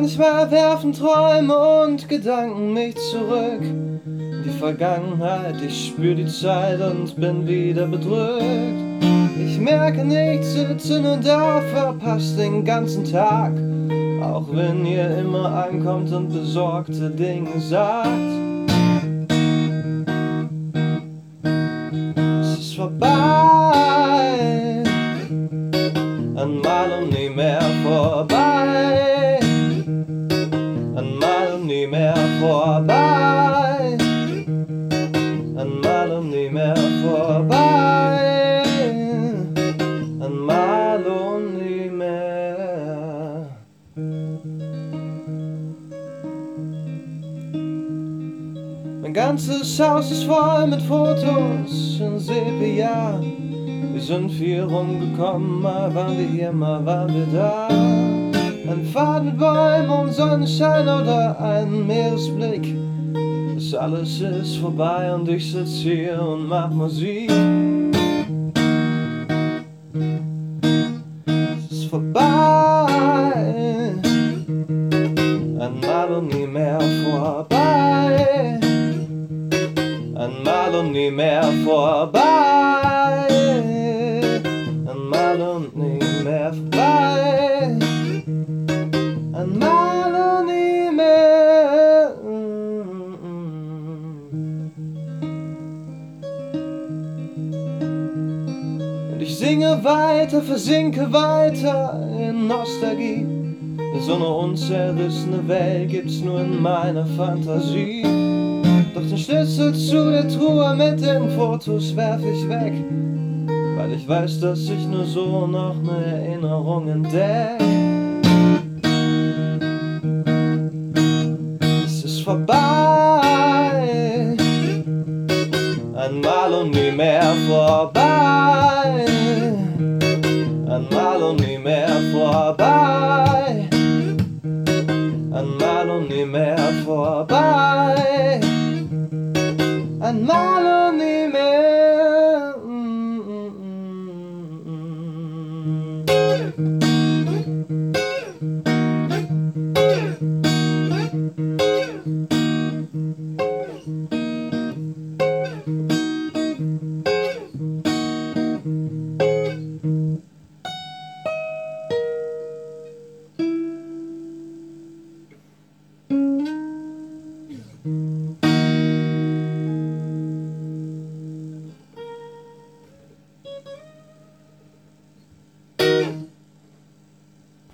Manchmal werfen Träume und Gedanken mich zurück. Die Vergangenheit, ich spür die Zeit und bin wieder bedrückt. Ich merke nichts, sitze nur da, verpasst den ganzen Tag. Auch wenn ihr immer ankommt und besorgte Dinge sagt. Es ist vorbei, einmal und nie mehr vorbei vorbei. Einmal und nie mehr vorbei. Einmal und nie mehr. Mein ganzes Haus ist voll mit Fotos in Sepia. Wir sind viel rumgekommen, mal waren wir hier, mal waren wir da. Ein Bäumen und Sonnenschein oder ein Meeresblick. Das alles ist vorbei und ich sitz hier und mach Musik. Es ist vorbei, einmal und nie mehr vorbei. Einmal und nie mehr vorbei. Und ich singe weiter, versinke weiter in Nostalgie. So eine unzerrissene Welt gibt's nur in meiner Fantasie. Doch den Schlüssel zu der Truhe mit den Fotos werf ich weg. Weil ich weiß, dass ich nur so noch ne Erinnerung entdeck. Es ist vorbei. Einmal und Han maler ny mer forarbejd Han maler ny mer forarbejd Han maler ny mere mm, mm, mm, mm.